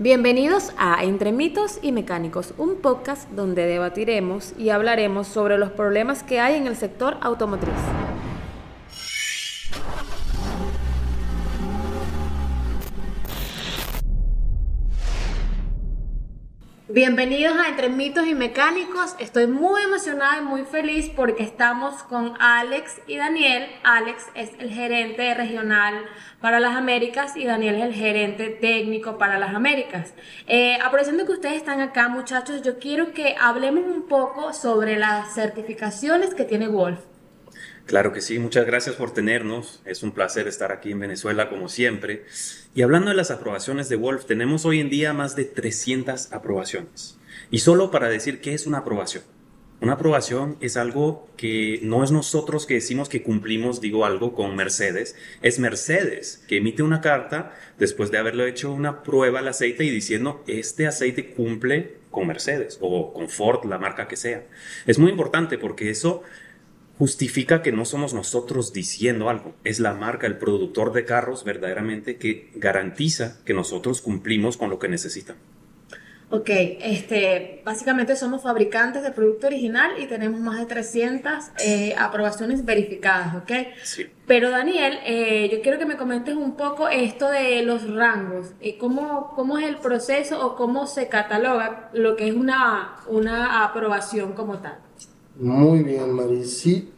Bienvenidos a Entre mitos y mecánicos, un podcast donde debatiremos y hablaremos sobre los problemas que hay en el sector automotriz. Bienvenidos a Entre Mitos y Mecánicos. Estoy muy emocionada y muy feliz porque estamos con Alex y Daniel. Alex es el gerente regional para las Américas y Daniel es el gerente técnico para las Américas. Eh, aprovechando que ustedes están acá, muchachos, yo quiero que hablemos un poco sobre las certificaciones que tiene Wolf. Claro que sí, muchas gracias por tenernos. Es un placer estar aquí en Venezuela como siempre. Y hablando de las aprobaciones de Wolf, tenemos hoy en día más de 300 aprobaciones. Y solo para decir qué es una aprobación. Una aprobación es algo que no es nosotros que decimos que cumplimos, digo algo, con Mercedes. Es Mercedes que emite una carta después de haberle hecho una prueba al aceite y diciendo, este aceite cumple con Mercedes o con Ford, la marca que sea. Es muy importante porque eso justifica que no somos nosotros diciendo algo, es la marca, el productor de carros verdaderamente que garantiza que nosotros cumplimos con lo que necesitan. Ok, este, básicamente somos fabricantes de producto original y tenemos más de 300 eh, aprobaciones verificadas, ¿ok? Sí. Pero Daniel, eh, yo quiero que me comentes un poco esto de los rangos, eh, ¿cómo, ¿cómo es el proceso o cómo se cataloga lo que es una, una aprobación como tal? Muy bien, Mari. Sí.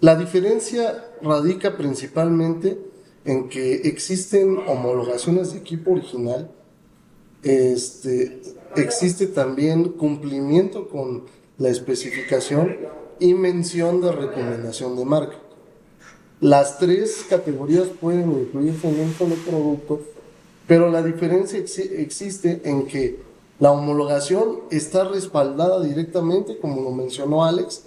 La diferencia radica principalmente en que existen homologaciones de equipo original, este, existe también cumplimiento con la especificación y mención de recomendación de marca. Las tres categorías pueden incluirse en un producto, pero la diferencia existe en que la homologación está respaldada directamente, como lo mencionó Alex,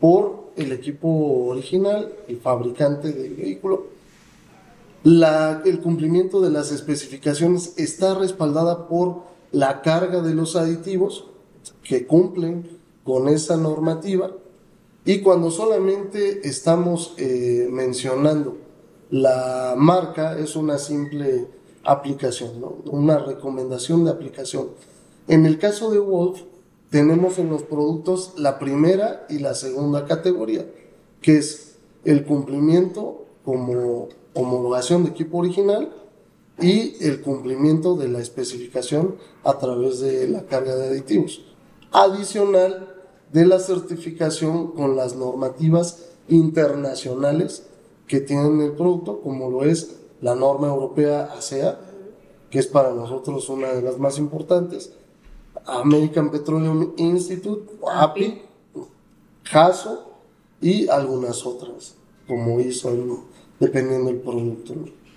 por el equipo original, el fabricante del vehículo. La, el cumplimiento de las especificaciones está respaldada por la carga de los aditivos que cumplen con esa normativa. Y cuando solamente estamos eh, mencionando la marca, es una simple aplicación, ¿no? una recomendación de aplicación. En el caso de Wolf, tenemos en los productos la primera y la segunda categoría, que es el cumplimiento como homologación de equipo original y el cumplimiento de la especificación a través de la carga de aditivos. Adicional de la certificación con las normativas internacionales que tienen el producto, como lo es la norma europea ASEA, que es para nosotros una de las más importantes, American Petroleum Institute, API, JASO y algunas otras, como hizo dependiendo del producto.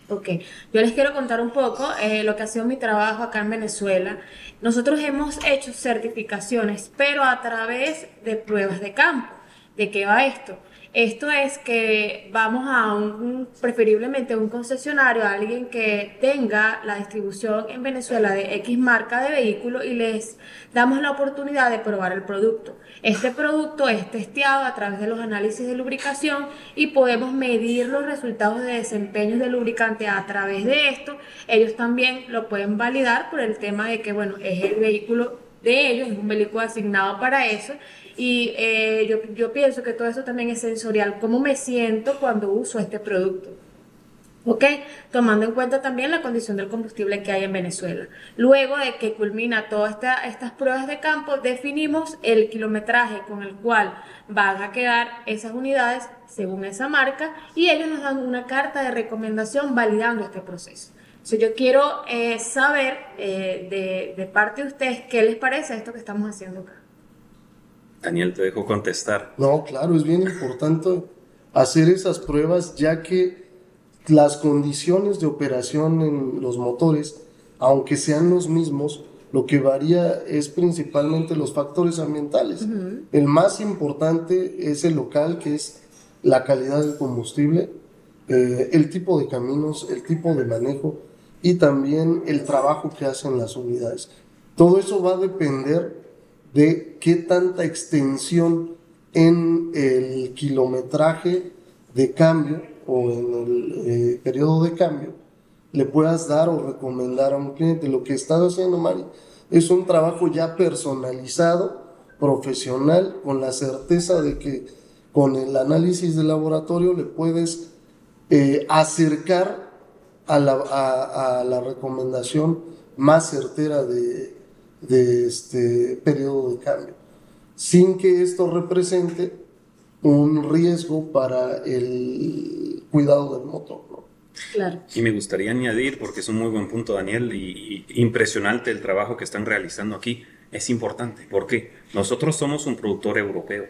Ok, yo les quiero contar un poco eh, lo que ha sido mi trabajo acá en Venezuela. Nosotros hemos hecho certificaciones, pero a través de pruebas de campo. ¿De qué va esto? Esto es que vamos a un, preferiblemente un concesionario, a alguien que tenga la distribución en Venezuela de X marca de vehículo y les damos la oportunidad de probar el producto. Este producto es testeado a través de los análisis de lubricación y podemos medir los resultados de desempeño del lubricante a través de esto. Ellos también lo pueden validar por el tema de que, bueno, es el vehículo de ellos, es un vehículo asignado para eso y eh, yo, yo pienso que todo eso también es sensorial, cómo me siento cuando uso este producto. ¿Ok? Tomando en cuenta también la condición del combustible que hay en Venezuela. Luego de que culmina todas estas pruebas de campo, definimos el kilometraje con el cual van a quedar esas unidades según esa marca y ellos nos dan una carta de recomendación validando este proceso. Entonces yo quiero eh, saber eh, de, de parte de ustedes qué les parece esto que estamos haciendo acá. Daniel, te dejo contestar. No, claro, es bien importante hacer esas pruebas ya que las condiciones de operación en los motores, aunque sean los mismos, lo que varía es principalmente los factores ambientales. El más importante es el local, que es la calidad del combustible, eh, el tipo de caminos, el tipo de manejo y también el trabajo que hacen las unidades. Todo eso va a depender de qué tanta extensión en el kilometraje de cambio o en el eh, periodo de cambio le puedas dar o recomendar a un cliente. Lo que estás haciendo, Mari, es un trabajo ya personalizado, profesional, con la certeza de que con el análisis de laboratorio le puedes eh, acercar a la, a, la, recomendación más certera de, de este periodo de cambio, sin que esto represente un riesgo para el cuidado del motor. Claro. Y me gustaría añadir, porque es un muy buen punto, Daniel, y, impresionante el trabajo que están realizando aquí. Es importante, porque nosotros somos un productor europeo,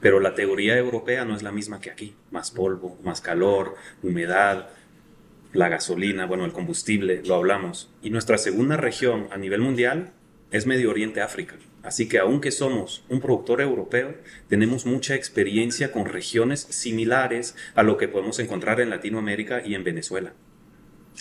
pero la teoría europea no es la misma que aquí. Más polvo, más calor, humedad, la gasolina, bueno, el combustible, lo hablamos. Y nuestra segunda región a nivel mundial es Medio Oriente África. Así que aunque somos un productor europeo, tenemos mucha experiencia con regiones similares a lo que podemos encontrar en Latinoamérica y en Venezuela.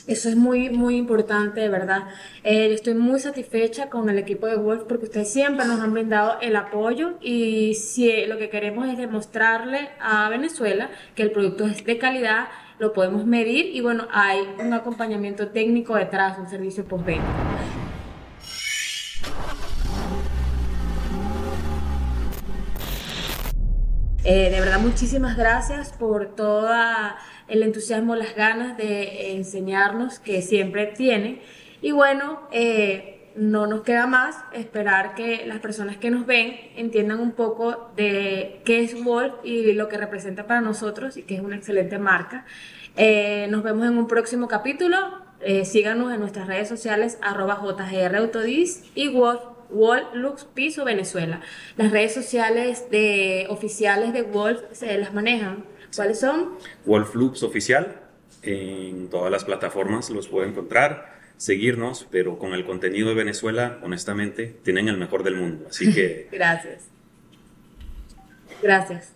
Eso es muy, muy importante, de verdad. Eh, estoy muy satisfecha con el equipo de Wolf porque ustedes siempre nos han brindado el apoyo y si lo que queremos es demostrarle a Venezuela que el producto es de calidad, lo podemos medir y bueno, hay un acompañamiento técnico detrás, un servicio postventa. Eh, de verdad, muchísimas gracias por todo el entusiasmo, las ganas de enseñarnos que siempre tienen. Y bueno, eh, no nos queda más esperar que las personas que nos ven entiendan un poco de qué es Wolf y lo que representa para nosotros y que es una excelente marca. Eh, nos vemos en un próximo capítulo. síganos en nuestras redes sociales arroba jgrautodis y Wolf Wolf Lux Piso Venezuela. Las redes sociales de oficiales de Wolf se las manejan. ¿Cuáles son? Wolf Lux Oficial. En todas las plataformas los puede encontrar, seguirnos, pero con el contenido de Venezuela, honestamente, tienen el mejor del mundo. Así que. Gracias. Gracias.